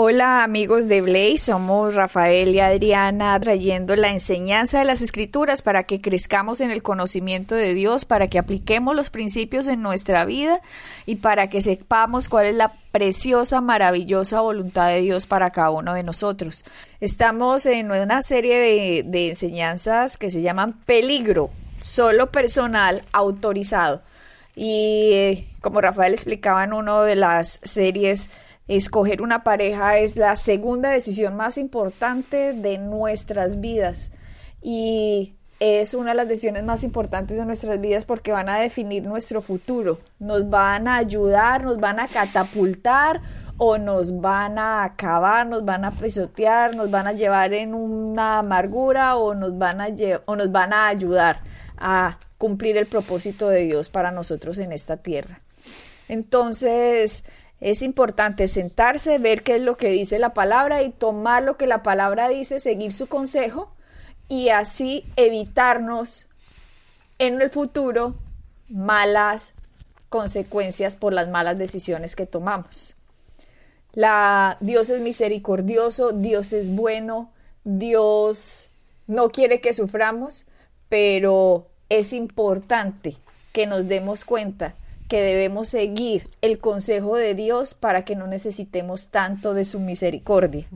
Hola amigos de Blaze, somos Rafael y Adriana trayendo la enseñanza de las escrituras para que crezcamos en el conocimiento de Dios, para que apliquemos los principios en nuestra vida y para que sepamos cuál es la preciosa, maravillosa voluntad de Dios para cada uno de nosotros. Estamos en una serie de, enseñanzas que se llaman peligro, solo personal, autorizado. Y eh, como Rafael explicaba en una de las series, Escoger una pareja es la segunda decisión más importante de nuestras vidas y es una de las decisiones más importantes de nuestras vidas porque van a definir nuestro futuro, nos van a ayudar, nos van a catapultar o nos van a acabar, nos van a pisotear, nos van a llevar en una amargura o nos van a, o nos van a ayudar a cumplir el propósito de Dios para nosotros en esta tierra. Entonces, es importante sentarse, ver qué es lo que dice la palabra y tomar lo que la palabra dice, seguir su consejo y así evitarnos en el futuro malas consecuencias por las malas decisiones que tomamos. La Dios es misericordioso, Dios es bueno, Dios no quiere que suframos, pero es importante que nos demos cuenta que debemos seguir el consejo de Dios para que no necesitemos tanto de su misericordia.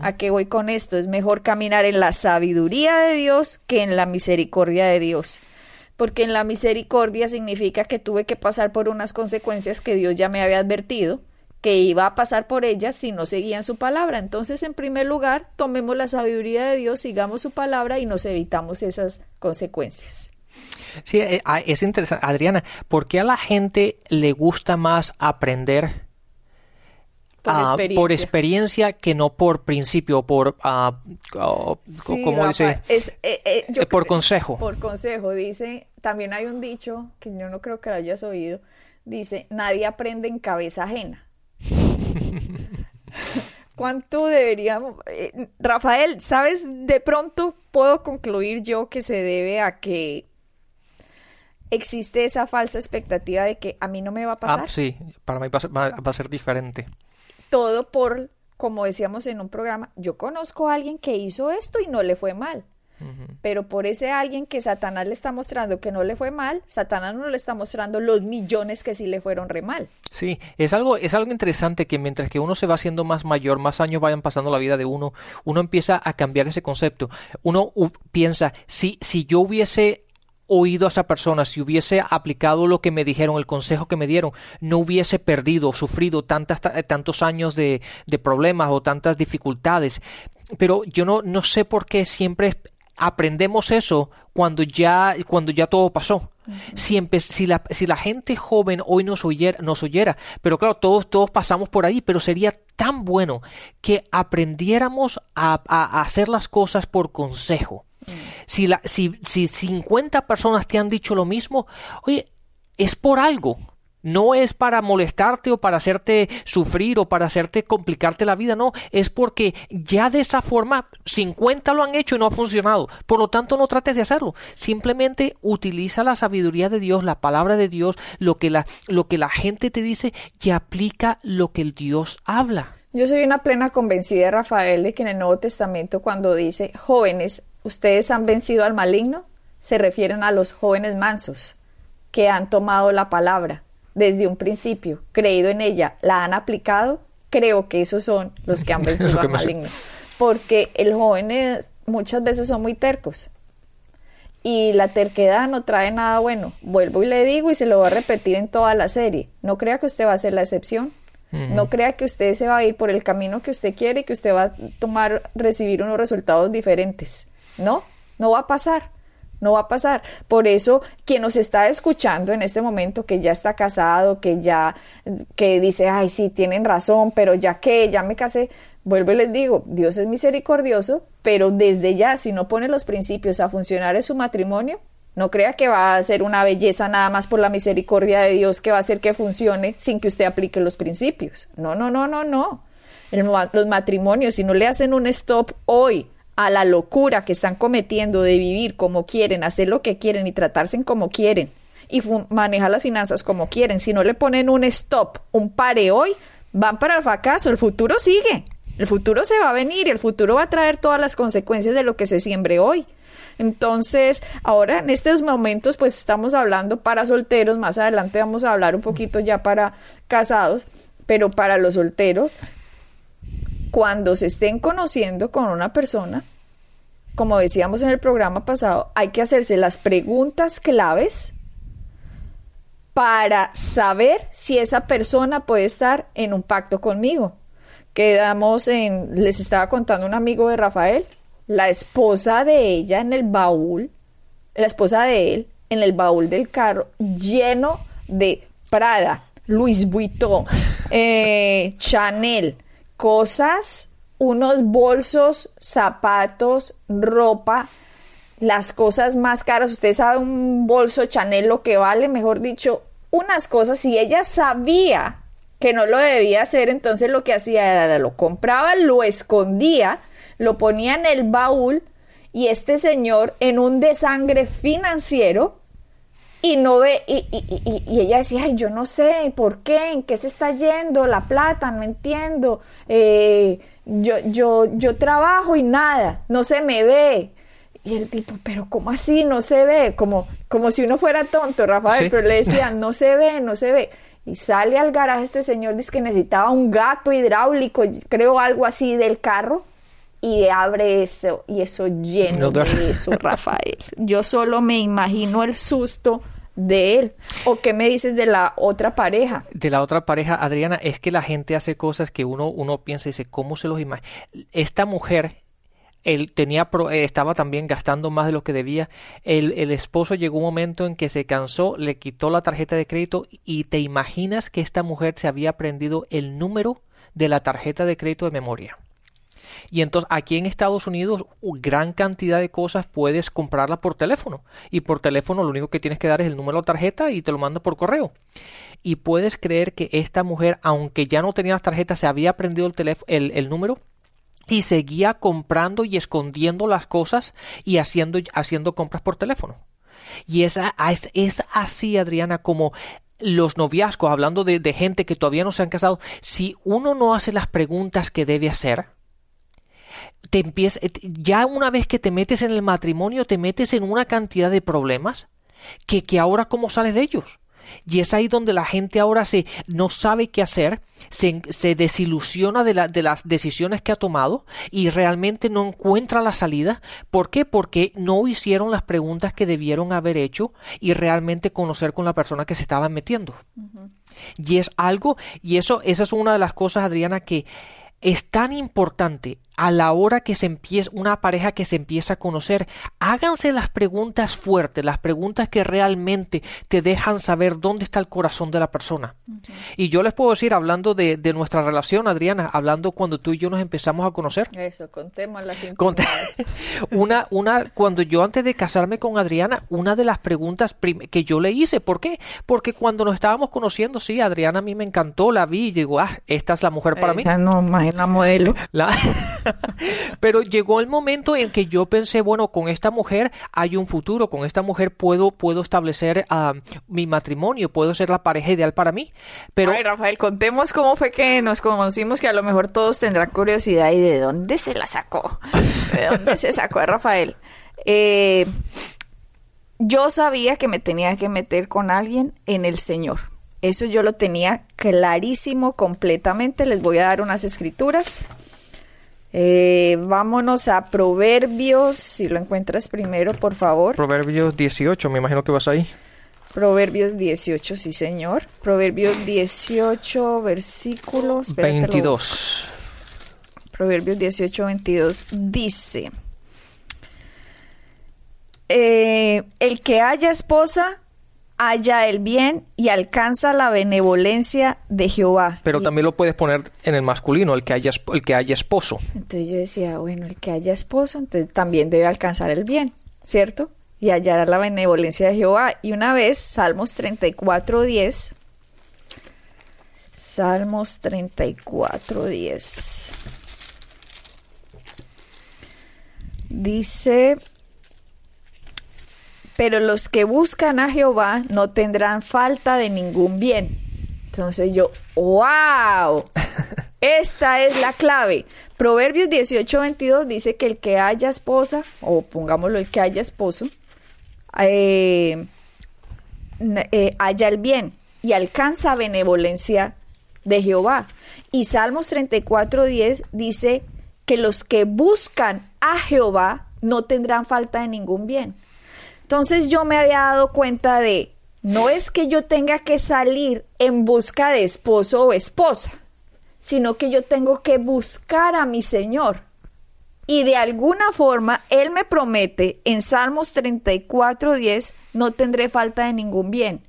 ¿A qué voy con esto? Es mejor caminar en la sabiduría de Dios que en la misericordia de Dios. Porque en la misericordia significa que tuve que pasar por unas consecuencias que Dios ya me había advertido que iba a pasar por ellas si no seguían su palabra. Entonces, en primer lugar, tomemos la sabiduría de Dios, sigamos su palabra y nos evitamos esas consecuencias. Sí, eh, ah, es interesante. Adriana, ¿por qué a la gente le gusta más aprender por, ah, experiencia. que no por principio, por, uh, dice? Es, eh, eh, por consejo. Por consejo, dice, también hay un dicho que yo no creo que lo hayas oído, dice, nadie aprende en cabeza ajena. ¿Cuánto deberíamos... Rafael, ¿sabes? De pronto puedo concluir yo que se debe a que existe esa falsa expectativa de que a mí no me va a pasar. Ah, sí, para mí va a, ser, diferente. Todo por, como decíamos en un programa, yo conozco a alguien que hizo esto y no le fue mal. Pero por ese alguien que Satanás le está mostrando que no le fue mal, Satanás no le está mostrando los millones que sí le fueron re mal. Sí, es algo, es algo interesante que mientras que uno se va haciendo más mayor, más años vayan pasando la vida de uno, uno empieza a cambiar ese concepto. Uno piensa, si, si yo hubiese oído a esa persona, si hubiese aplicado lo que me dijeron, el consejo que me dieron, no hubiese perdido, sufrido tantas, tantos años de, de problemas o tantas dificultades. Pero yo no, no sé por qué siempre aprendemos eso cuando ya, cuando ya todo pasó. si, si, la, si, la, gente joven hoy nos oyera, nos oyera, pero claro, todos, todos pasamos por ahí, pero sería tan bueno que aprendiéramos a, a hacer las cosas por consejo. Si, la, si, si 50 personas te han dicho lo mismo, oye, es por algo. No es para molestarte o para hacerte sufrir o para hacerte complicarte la vida, no, es porque ya de esa forma 50 lo han hecho y no ha funcionado. Por lo tanto, no trates de hacerlo. Simplemente utiliza la sabiduría de Dios, la palabra de Dios, lo que la, lo que la gente te dice y aplica lo que el Dios habla. Yo soy una plena convencida, Rafael, de que en el Nuevo Testamento cuando dice jóvenes, ustedes han vencido al maligno, se refieren a los jóvenes mansos que han tomado la palabra desde un principio, creído en ella, la han aplicado, creo que esos son los que han vencido al maligno. Porque el joven muchas veces son muy tercos y la terquedad no trae nada bueno. Vuelvo y le digo y se lo voy a repetir en toda la serie. No crea que usted va a ser la excepción. No crea que usted se va a ir por el camino que usted quiere y que usted va a tomar, recibir unos resultados diferentes. No, no va a pasar. No va a pasar. Por eso, quien nos está escuchando en este momento, que ya está casado, que ya, que dice, ay, sí, tienen razón, pero ya que, ya me casé, vuelvo y les digo, Dios es misericordioso, pero desde ya, si no pone los principios a funcionar en su matrimonio, no crea que va a ser una belleza nada más por la misericordia de Dios que va a hacer que funcione sin que usted aplique los principios. No, no, no, no, no. los matrimonios, si no le hacen un stop hoy a la locura que están cometiendo de vivir como quieren, hacer lo que quieren y tratarse como quieren y manejar las finanzas como quieren, si no le ponen un stop, un pare hoy, van para el fracaso. El futuro sigue. El futuro se va a venir y el futuro va a traer todas las consecuencias de lo que se siembre hoy. Entonces, ahora en estos momentos, pues estamos hablando para solteros, más adelante vamos a hablar un poquito ya para casados, pero para los solteros, cuando se estén conociendo con una persona, como decíamos en el programa pasado, hay que hacerse las preguntas claves para saber si esa persona puede estar en un pacto conmigo. Quedamos en, les estaba contando un amigo de Rafael, la esposa de ella en el baúl, la esposa de él en el baúl del carro lleno de Prada, Louis Vuitton, eh, Chanel, cosas, unos bolsos, zapatos, ropa, las cosas más caras. Usted sabe un bolso Chanel lo que vale, mejor dicho, unas cosas. Si ella sabía que no lo debía hacer, entonces lo que hacía era lo compraba, lo escondía lo ponía en el baúl y este señor en un desangre financiero y no ve, y, y, ella decía, ay, yo no sé, ¿por qué? ¿En qué se está yendo la plata? No entiendo. Eh, yo, yo, yo trabajo y nada, no se me ve. Y el tipo, pero ¿cómo así? No se ve, como, como si uno fuera tonto, Rafael, pero le decía, no se ve, no se ve. Y sale al garaje este señor, dice que necesitaba un gato hidráulico, creo algo así del carro y abre eso y eso lleno de eso, Rafael. Yo solo me imagino el susto de él. ¿O qué me dices de la otra pareja? De la otra pareja, Adriana, es que la gente hace cosas que uno, uno piensa y dice, ¿cómo se los imagina? Esta mujer, él tenía, eh, estaba también gastando más de lo que debía. El, el esposo llegó un momento en que se cansó, le quitó la tarjeta de crédito y te imaginas que esta mujer se había aprendido el número de la tarjeta de crédito de memoria. Y entonces aquí en Estados Unidos gran cantidad de cosas puedes comprarla por teléfono. Y por teléfono lo único que tienes que dar es el número de tarjeta y te lo manda por correo. Y puedes creer que esta mujer, aunque ya no tenía las tarjetas, se había aprendido el, teléfono, el, número y seguía comprando y escondiendo las cosas y haciendo, haciendo compras por teléfono. Y es, es, es así, Adriana, como los noviazgos, hablando de, de, gente que todavía no se han casado, si uno no hace las preguntas que debe hacer, te empieza, ya una vez que te metes en el matrimonio, te metes en una cantidad de problemas que, que ahora cómo sales de ellos. Y es ahí donde la gente ahora se no sabe qué hacer, se, se desilusiona de, la, de, las decisiones que ha tomado y realmente no encuentra la salida. ¿Por qué? Porque no hicieron las preguntas que debieron haber hecho y realmente conocer con la persona que se estaban metiendo. Y es algo, y eso, esa es una de las cosas, Adriana, que es tan importante a la hora que se empieza una pareja que se empieza a conocer, háganse las preguntas fuertes, las preguntas que realmente te dejan saber dónde está el corazón de la persona. Y yo les puedo decir, hablando de, nuestra relación, Adriana, hablando cuando tú y yo nos empezamos a conocer. Eso, contemos las una, una, cuando yo antes de casarme con Adriana, una de las preguntas que yo le hice, ¿por qué? Porque cuando nos estábamos conociendo, sí, Adriana a mí me encantó, la vi y digo, ah, esta es la mujer para mí. No, imagina modelo. La... Pero llegó el momento en que yo pensé, bueno, con esta mujer hay un futuro, con esta mujer puedo, puedo establecer ah, mi matrimonio, puedo ser la pareja ideal para mí. Pero... Ay, Rafael, contemos cómo fue que nos conocimos, que a lo mejor todos tendrán curiosidad y de dónde se la sacó. ¿De dónde se sacó a Rafael? Eh, yo sabía que me tenía que meter con alguien en el Señor. Eso yo lo tenía clarísimo completamente. Les voy a dar unas escrituras. Eh, vámonos a Proverbios, si lo encuentras primero, por favor. Proverbios 18, me imagino que vas ahí. Proverbios 18, sí señor. Proverbios 18, versículos 22. Proverbios 18, 22 dice, eh, el que haya esposa, halla el bien y alcanza la benevolencia de Jehová. Pero Y- también lo puedes poner en el masculino, el que haya, el que haya esposo. Entonces yo decía, bueno, el que haya esposo, entonces también debe alcanzar el bien, ¿cierto? Y hallará la benevolencia de Jehová. Y una vez, Salmos 34, 10. Salmos 34, 10. Dice, pero los que buscan a Jehová no tendrán falta de ningún bien. Entonces yo, wow, esta es la clave. Proverbios 18, 22 dice que el que haya esposa, o pongámoslo el que haya esposo, eh, eh, haya el bien y alcanza benevolencia de Jehová. Y Salmos 34, 10 dice que los que buscan a Jehová no tendrán falta de ningún bien. Entonces yo me había dado cuenta de, no es que yo tenga que salir en busca de esposo o esposa, sino que yo tengo que buscar a mi Señor. Y de alguna forma Él me promete en Salmos 34:10, no tendré falta de ningún bien.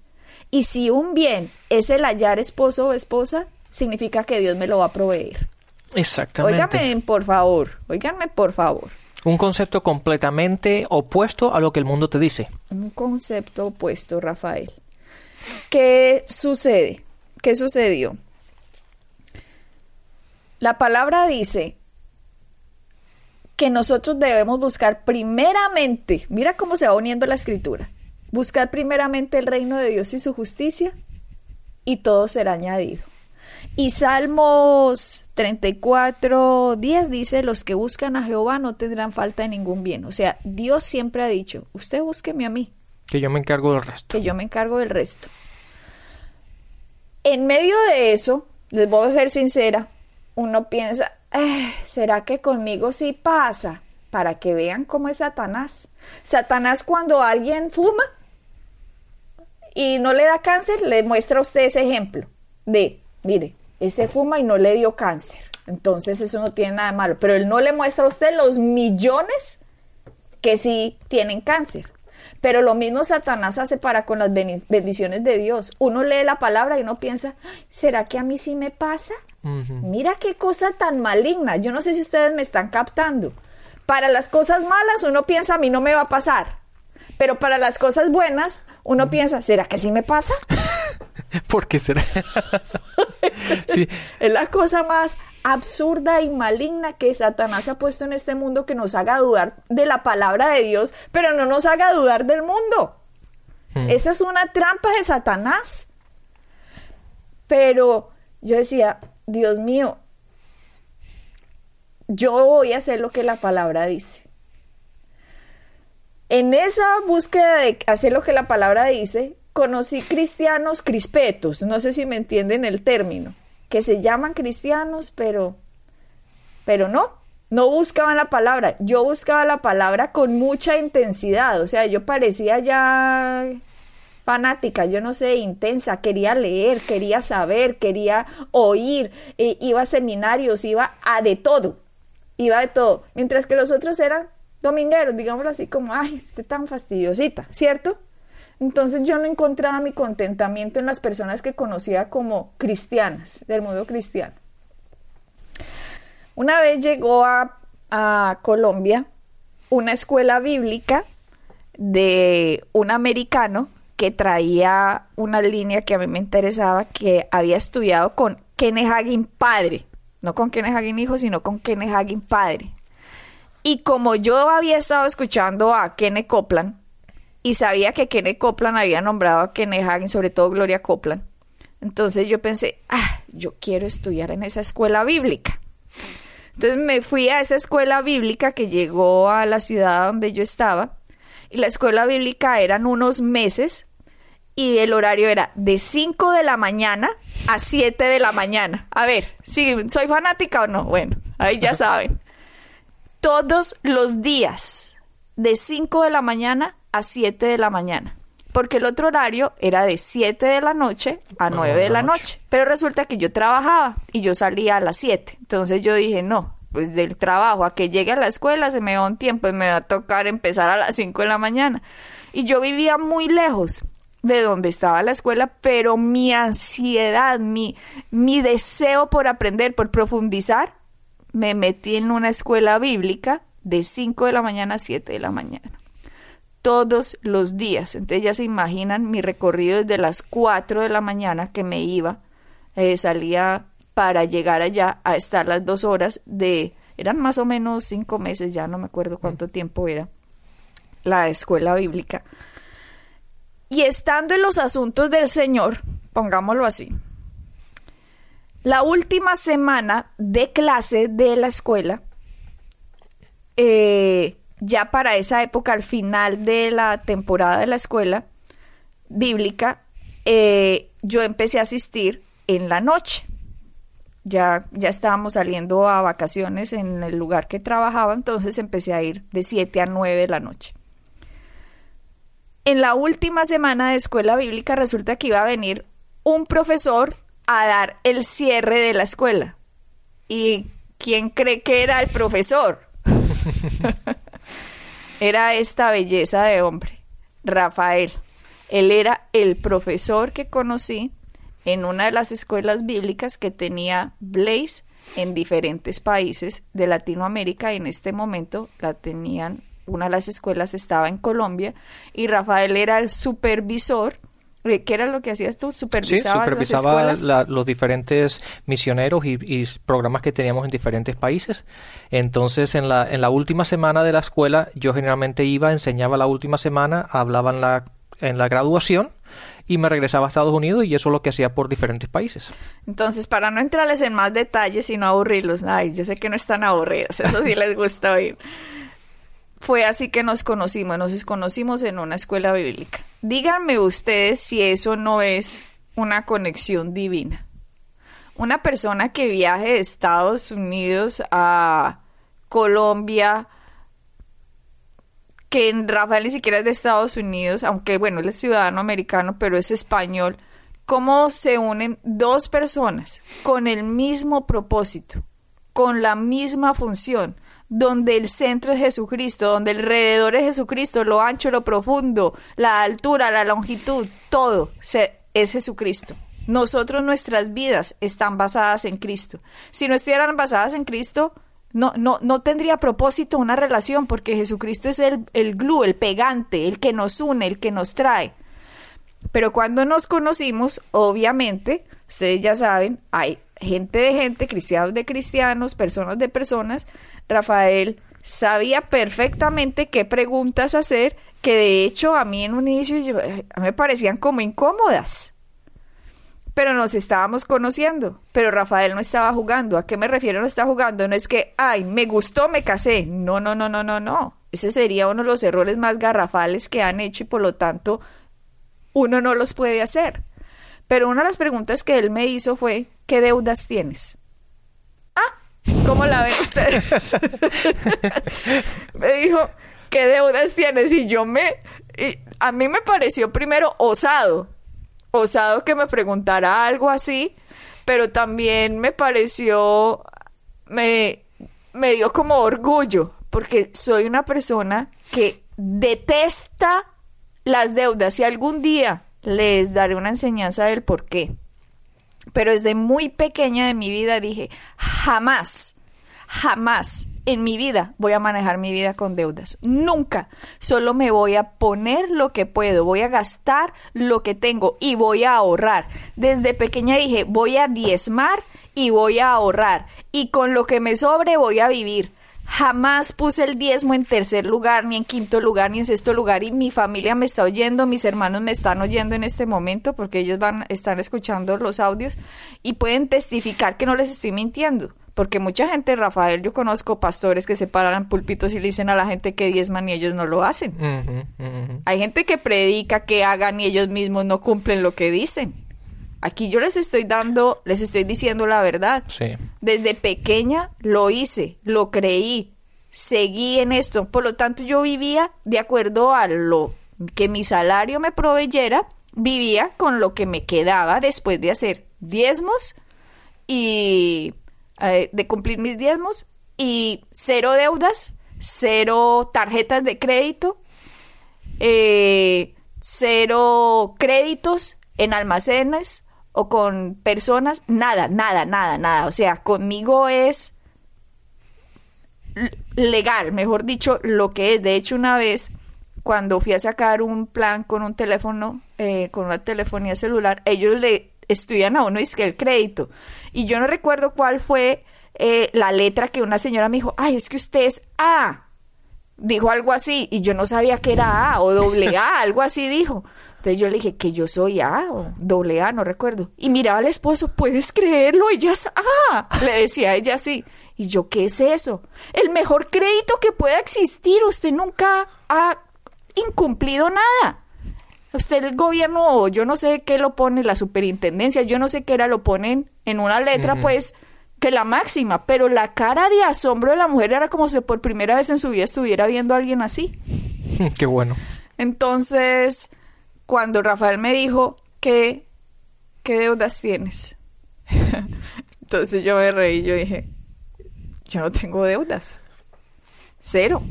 Y si un bien es el hallar esposo o esposa, significa que Dios me lo va a proveer. Exactamente. Óigame, por favor, óiganme, por favor. Un concepto completamente opuesto a lo que el mundo te dice. Un concepto opuesto, Rafael. ¿Qué sucede? ¿Qué sucedió? La palabra dice que nosotros debemos buscar primeramente, mira cómo se va uniendo la escritura, buscar primeramente el reino de Dios y su justicia y todo será añadido. Y Salmos 34, 10 dice, los que buscan a Jehová no tendrán falta de ningún bien. O sea, Dios siempre ha dicho, usted búsqueme a mí, Que yo me encargo del resto. que yo me encargo del resto. En medio de eso, les voy a ser sincera, uno piensa, "Eh, ¿será que conmigo sí pasa? Para que vean cómo es Satanás. Satanás cuando alguien fuma y no le da cáncer, le muestra a usted ese ejemplo de, mire, ese fuma y no le dio cáncer. Entonces eso no tiene nada de malo. Pero él no le muestra a usted los millones que sí tienen cáncer. Pero lo mismo Satanás hace para con las bendiciones de Dios. Uno lee la palabra y uno piensa, "Ay, ¿será que a mí sí me pasa? Mira qué cosa tan maligna. Yo no sé si ustedes me están captando. Para las cosas malas uno piensa, a mí no me va a pasar. Pero para las cosas buenas uno piensa, ¿será que sí me pasa? ¿Por qué será? sí, Es la cosa más absurda y maligna que Satanás ha puesto en este mundo que nos haga dudar de la palabra de Dios, pero no nos haga dudar del mundo. Esa es una trampa de Satanás. Pero yo decía, Dios mío, yo voy a hacer lo que la palabra dice. En esa búsqueda de hacer lo que la palabra dice, conocí cristianos crispetos, no sé si me entienden el término, que se llaman cristianos, pero, pero no, no buscaban la palabra. Yo buscaba la palabra con mucha intensidad, o sea, yo parecía ya fanática, yo no sé, intensa, quería leer, quería saber, quería oír, eh, iba a seminarios, iba a de todo, iba de todo, mientras que los otros eran domingueros, digámoslo así, como, ay, usted tan fastidiosita, ¿cierto? Entonces yo no encontraba mi contentamiento en las personas que conocía como cristianas, del mundo cristiano. Una vez llegó a, Colombia una escuela bíblica de un americano que traía una línea que a mí me interesaba, que había estudiado con Kenneth Hagin padre, no con Kenneth Hagin hijo, sino con Kenneth Hagin padre. Y como yo había estado escuchando a Kenneth Copeland y sabía que Kenneth Copeland había nombrado a Kenneth Hagin, sobre todo Gloria Copeland, entonces yo pensé, ah, yo quiero estudiar en esa escuela bíblica. Entonces me fui a esa escuela bíblica que llegó a la ciudad donde yo estaba. Y la escuela bíblica eran unos meses y el horario era de 5 de la mañana a 7 de la mañana. A ver, si soy fanática o no. Bueno, ahí ya saben. Todos los días de 5 de la mañana a 7 de la mañana. Porque el otro horario era de 7 de la noche a 9 de la noche. Pero resulta que yo trabajaba y yo salía a las 7. Entonces yo dije, no, pues del trabajo a que llegue a la escuela se me va un tiempo y me va a tocar empezar a las 5 de la mañana. Y yo vivía muy lejos. de donde estaba la escuela, pero mi ansiedad, mi, mi deseo por aprender, por profundizar, me metí en una escuela bíblica de 5 de la mañana a 7 de la mañana. Todos los días. Entonces ya se imaginan mi recorrido desde las 4 de la mañana que me iba, eh, salía para llegar allá a estar las dos horas de, eran más o menos cinco meses, ya no me acuerdo cuánto tiempo era la escuela bíblica. Y estando en los asuntos del Señor, pongámoslo así, la última semana de clase de la escuela, eh, ya para esa época, al final de la temporada de la escuela bíblica, eh, yo empecé a asistir en la noche. Ya, ya estábamos saliendo a vacaciones en el lugar que trabajaba, entonces empecé a ir de 7 a 9 de la noche. En la última semana de escuela bíblica resulta que iba a venir un profesor a dar el cierre de la escuela. ¿Y quién cree que era el profesor? era esta belleza de hombre, Rafael. Él era el profesor que conocí en una de las escuelas bíblicas que tenía Blaze en diferentes países de Latinoamérica en este momento la tenían, una de las escuelas estaba en Colombia y Rafael era el supervisor ¿Qué era lo que hacías tú? ¿Supervisaba, sí, supervisaba los diferentes misioneros y, programas que teníamos en diferentes países. Entonces, en la, en la última semana de la escuela, yo generalmente iba, enseñaba la última semana, hablaba en la, en la graduación y me regresaba a Estados Unidos y eso es lo que hacía por diferentes países. Entonces, para no entrarles en más detalles y no aburrirlos, ay, yo sé que no están aburridos, eso sí les gusta oír fue así que nos conocimos, nos conocimos en una escuela bíblica. Díganme ustedes si eso no es una conexión divina. Una persona que viaje de Estados Unidos a Colombia, que Rafael ni siquiera es de Estados Unidos, aunque bueno, él es ciudadano americano, pero es español, cómo se unen dos personas con el mismo propósito, con la misma función, donde el centro es Jesucristo, donde alrededor es Jesucristo, lo ancho, lo profundo, la altura, la longitud, todo es Jesucristo. Nosotros, nuestras vidas están basadas en Cristo. Si no estuvieran basadas en Cristo, no, no, no tendría propósito una relación, porque Jesucristo es el, el glue, el pegante, el que nos une, el que nos trae. Pero cuando nos conocimos, obviamente, ustedes ya saben, hay gente de gente, cristianos de cristianos, personas de personas, Rafael sabía perfectamente qué preguntas hacer, que de hecho a mí en un inicio me parecían como incómodas. Pero nos estábamos conociendo, pero Rafael no estaba jugando. ¿A qué me refiero no está jugando? No es que, ay, me gustó, me casé. No, no, no, no, no, no. Ese sería uno de los errores más garrafales que han hecho y por lo tanto uno no los puede hacer. Pero una de las preguntas que él me hizo fue, ¿qué deudas tienes? ¿Cómo la ven ustedes? me dijo, ¿qué deudas tienes? Y yo me... a mí me pareció primero osado. Osado que me preguntara algo así, pero también me pareció... Me, me dio como orgullo, porque soy una persona que detesta las deudas y algún día les daré una enseñanza del por qué. Pero desde muy pequeña de mi vida dije, jamás, jamás en mi vida voy a manejar mi vida con deudas. Nunca. Solo me voy a poner lo que puedo, voy a gastar lo que tengo y voy a ahorrar. Desde pequeña dije, voy a diezmar y voy a ahorrar. Y con lo que me sobre voy a vivir. Jamás puse el diezmo en tercer lugar, ni en quinto lugar, ni en sexto lugar. Y mi familia me está oyendo, mis hermanos me están oyendo en este momento porque ellos van, están escuchando los audios y pueden testificar que no les estoy mintiendo. Porque mucha gente, Rafael, yo conozco pastores que se paran en púlpitos y le dicen a la gente que diezman y ellos no lo hacen. Hay gente que predica que hagan y ellos mismos no cumplen lo que dicen. Aquí yo les estoy dando, les estoy diciendo la verdad. Sí. Desde pequeña lo hice, lo creí, seguí en esto. Por lo tanto, yo vivía de acuerdo a lo que mi salario me proveyera, vivía con lo que me quedaba después de hacer diezmos y eh, de cumplir mis diezmos y cero deudas, cero tarjetas de crédito. Eh, cero créditos en almacenes o con personas, nada, nada, nada, nada. O sea, conmigo es legal, mejor dicho, lo que es. De hecho, una vez, cuando fui a sacar un plan con un teléfono, eh, con una telefonía celular, ellos le estudian a uno y es que el crédito. Y yo no recuerdo cuál fue eh, la letra que una señora me dijo, ay, es que usted es A. Dijo algo así, y yo no sabía que era A o doble A, algo así dijo. Entonces yo le dije que yo soy A o doble A, no recuerdo. Y miraba al esposo, ¿puedes creerlo? Ella es A. Le decía a ella así. Y yo, ¿qué es eso? El mejor crédito que pueda existir. Usted nunca ha incumplido nada. Usted el gobierno, yo no sé qué lo pone, la superintendencia, yo no sé qué era, lo ponen en una letra, pues, que la máxima, pero la cara de asombro de la mujer era como si por primera vez en su vida estuviera viendo a alguien así. Qué bueno. Entonces, cuando Rafael me dijo que, ¿qué deudas tienes? Entonces yo me reí, yo dije, yo no tengo deudas. Cero.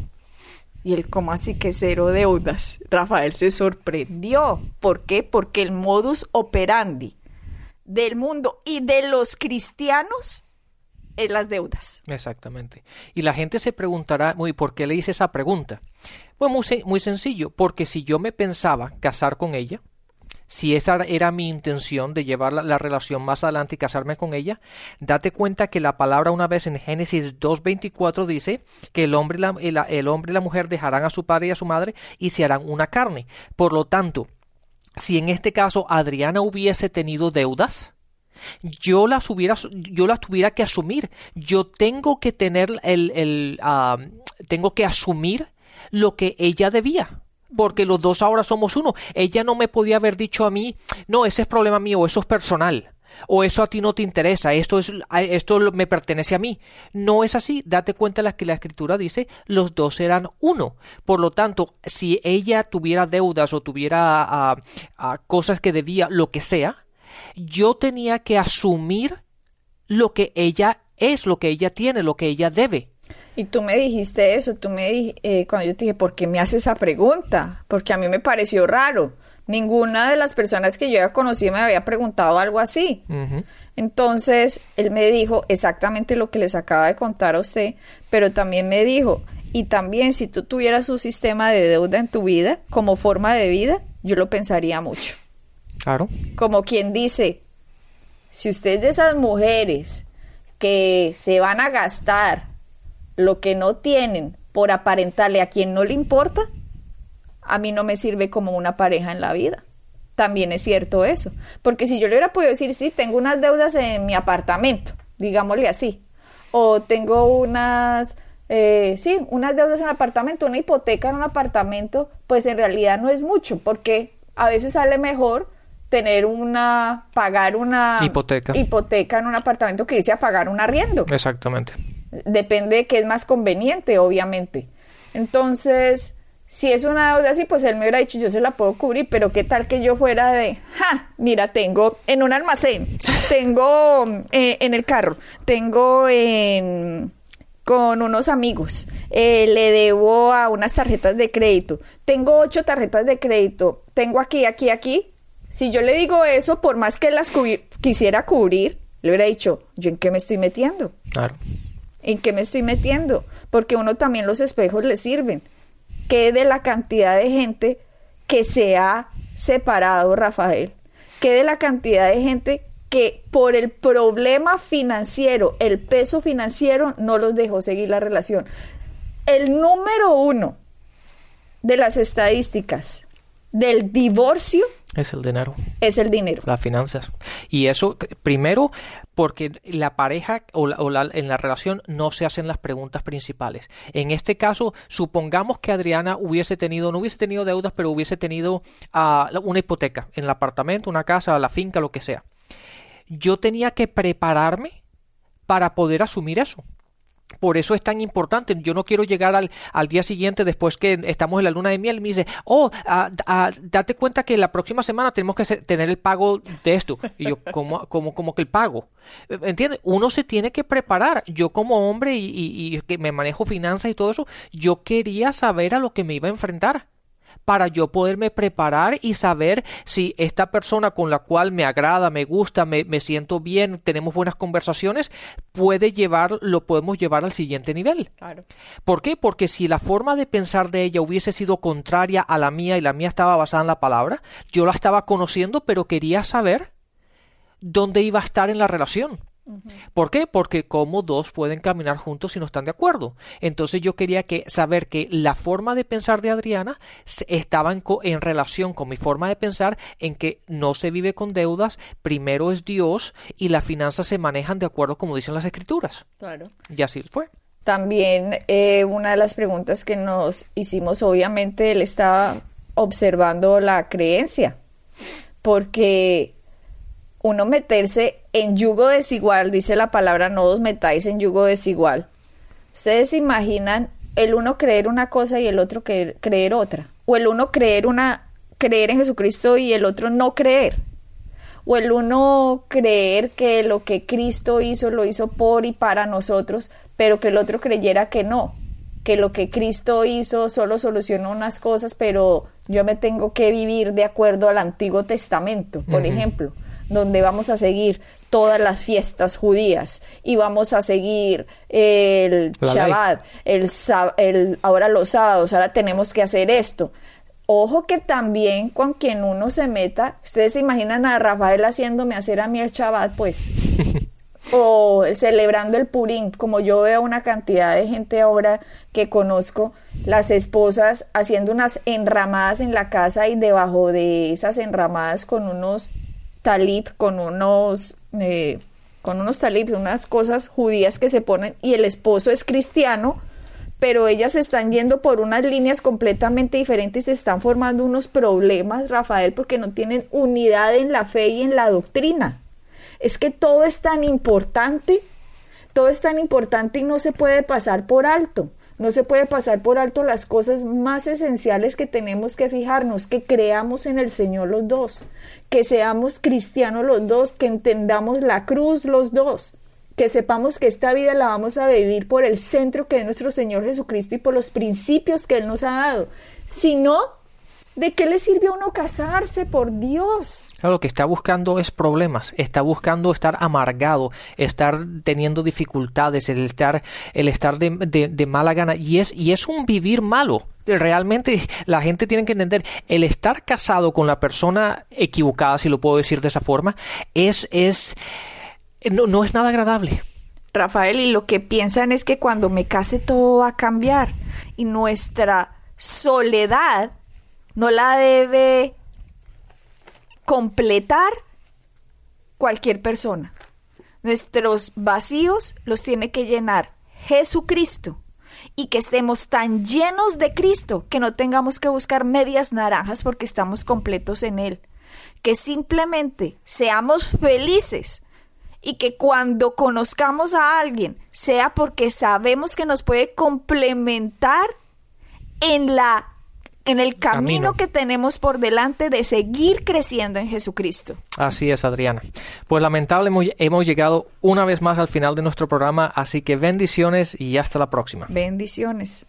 Y él, ¿cómo así que cero deudas? Rafael se sorprendió. ¿Por qué? Porque el modus operandi del mundo y de los cristianos es las deudas. Exactamente. Y la gente se preguntará, muy, ¿por qué le hice esa pregunta? Pues muy, muy sencillo, porque si yo me pensaba casar con ella, si esa era mi intención de llevar la, relación más adelante y casarme con ella, date cuenta que la palabra una vez en Génesis 2.24 dice que el hombre, la, el hombre y la mujer dejarán a su padre y a su madre y se harán una carne. Por lo tanto, si en este caso Adriana hubiese tenido deudas, yo las hubiera, yo tuviera que asumir. Yo tengo que tener el, el ah, tengo que asumir lo que ella debía porque los dos ahora somos uno. Ella no me podía haber dicho a mí, no, ese es problema mío, eso es personal. O eso a ti no te interesa, esto, es, esto me pertenece a mí. No es así. Date cuenta que la escritura dice los dos eran uno. Por lo tanto, si ella tuviera deudas o tuviera ah, ah, cosas que debía, lo que sea, yo tenía que asumir lo que ella es, lo que ella tiene, lo que ella debe. Y tú me dijiste eso, tú me eh, cuando yo te dije, ¿por qué me haces esa pregunta? Porque a mí me pareció raro. Ninguna de las personas que yo ya conocí me había preguntado algo así. Entonces, él me dijo exactamente lo que les acaba de contar a usted, pero también me dijo, y también si tú tuvieras un sistema de deuda en tu vida como forma de vida, yo lo pensaría mucho. Claro. Como quien dice, si usted es de esas mujeres que se van a gastar lo que no tienen por aparentarle a quien no le importa, a mí no me sirve como una pareja en la vida. También es cierto eso. Porque si yo le hubiera podido decir, sí, tengo unas deudas en mi apartamento, digámosle así, o tengo unas, eh, sí, unas deudas en el apartamento, una hipoteca en un apartamento, pues en realidad no es mucho, porque a veces sale mejor tener una, pagar una hipoteca, hipoteca en un apartamento que irse a pagar un arriendo. Exactamente. Depende de qué es más conveniente, obviamente. Entonces, si es una deuda así, pues él me hubiera dicho, yo se la puedo cubrir, pero qué tal que yo fuera de, ja, mira, tengo en un almacén, tengo eh, en el carro, tengo en con unos amigos, eh, le debo a unas tarjetas de crédito, tengo ocho tarjetas de crédito, tengo aquí, aquí, aquí. Si yo le digo eso, por más que las quisiera cubrir, le hubiera dicho, ¿yo en qué me estoy metiendo? Claro. ¿En qué me estoy metiendo? Porque uno también los espejos le sirven. ¿Qué de la cantidad de gente que se ha separado, Rafael? ¿Qué de la cantidad de gente que por el problema financiero, el peso financiero, no los dejó seguir la relación? El número uno de las estadísticas del divorcio es el dinero. Es el dinero. Las finanzas. Y eso, primero, porque la pareja o, en la relación no se hacen las preguntas principales. En este caso, supongamos que Adriana hubiese tenido, no hubiese tenido deudas, pero hubiese tenido ah, una hipoteca en el apartamento, una casa, la finca, lo que sea. Yo tenía que prepararme para poder asumir eso. Por eso es tan importante. Yo no quiero llegar al, al, día siguiente, después que estamos en la luna de miel, y me dice, oh, ah, ah, date cuenta que la próxima semana tenemos que tener el pago de esto. Y yo, ¿cómo, cómo, cómo que el pago? ¿Entiendes? Uno se tiene que preparar. Yo como hombre y, y, que me manejo finanzas y todo eso, yo quería saber a lo que me iba a enfrentar para yo poderme preparar y saber si esta persona con la cual me agrada, me gusta, me, me siento bien, tenemos buenas conversaciones, puede llevar, lo podemos llevar al siguiente nivel. Claro. ¿Por qué? Porque si la forma de pensar de ella hubiese sido contraria a la mía y la mía estaba basada en la palabra, yo la estaba conociendo, pero quería saber dónde iba a estar en la relación. ¿Por qué? Porque como dos pueden caminar juntos si no están de acuerdo. Entonces yo quería que saber que la forma de pensar de Adriana estaba en, en, relación con mi forma de pensar en que no se vive con deudas, primero es Dios y las finanzas se manejan de acuerdo como dicen las escrituras. Claro. Y así fue. También eh, una de las preguntas que nos hicimos, obviamente él estaba observando la creencia, porque uno meterse en yugo desigual, dice la palabra, no os metáis en yugo desigual. Ustedes se imaginan el uno creer una cosa y el otro creer, creer otra, o el uno creer una creer en Jesucristo y el otro no creer, o el uno creer que lo que Cristo hizo lo hizo por y para nosotros, pero que el otro creyera que no, que lo que Cristo hizo solo solucionó unas cosas, pero yo me tengo que vivir de acuerdo al Antiguo Testamento, por uh -huh. ejemplo donde vamos a seguir todas las fiestas judías y vamos a seguir el La Shabbat, el, el, ahora los sábados, ahora tenemos que hacer esto. Ojo que también con quien uno se meta, ustedes se imaginan a Rafael haciéndome hacer a mí el Shabbat, pues, o celebrando el Purim, como yo veo una cantidad de gente ahora que conozco, las esposas haciendo unas enramadas en la casa y debajo de esas enramadas con unos talib, con unos, eh, con unos talib, unas cosas judías que se ponen y el esposo es cristiano, pero ellas están yendo por unas líneas completamente diferentes y se están formando unos problemas, Rafael, porque no tienen unidad en la fe y en la doctrina. Es que todo es tan importante, todo es tan importante y no se puede pasar por alto. No se puede pasar por alto las cosas más esenciales que tenemos que fijarnos, que creamos en el Señor los dos, que seamos cristianos los dos, que entendamos la cruz los dos, que sepamos que esta vida la vamos a vivir por el centro que es nuestro Señor Jesucristo y por los principios que Él nos ha dado. Si no, ¿De qué le sirve a uno casarse, por Dios? Claro, lo que está buscando es problemas, está buscando estar amargado, estar teniendo dificultades, el estar, el estar de, de, de mala gana, y es, y es un vivir malo. Realmente la gente tiene que entender, el estar casado con la persona equivocada, si lo puedo decir de esa forma, es, es, no, no es nada agradable. Rafael, y lo que piensan es que cuando me case todo va a cambiar, y nuestra soledad no la debe completar cualquier persona. Nuestros vacíos los tiene que llenar Jesucristo y que estemos tan llenos de Cristo que no tengamos que buscar medias naranjas porque estamos completos en Él. Que simplemente seamos felices y que cuando conozcamos a alguien sea porque sabemos que nos puede complementar en la en el camino, camino, que tenemos por delante de seguir creciendo en Jesucristo. Así es, Adriana. Pues lamentablemente hemos llegado una vez más al final de nuestro programa, así que bendiciones y hasta la próxima. Bendiciones.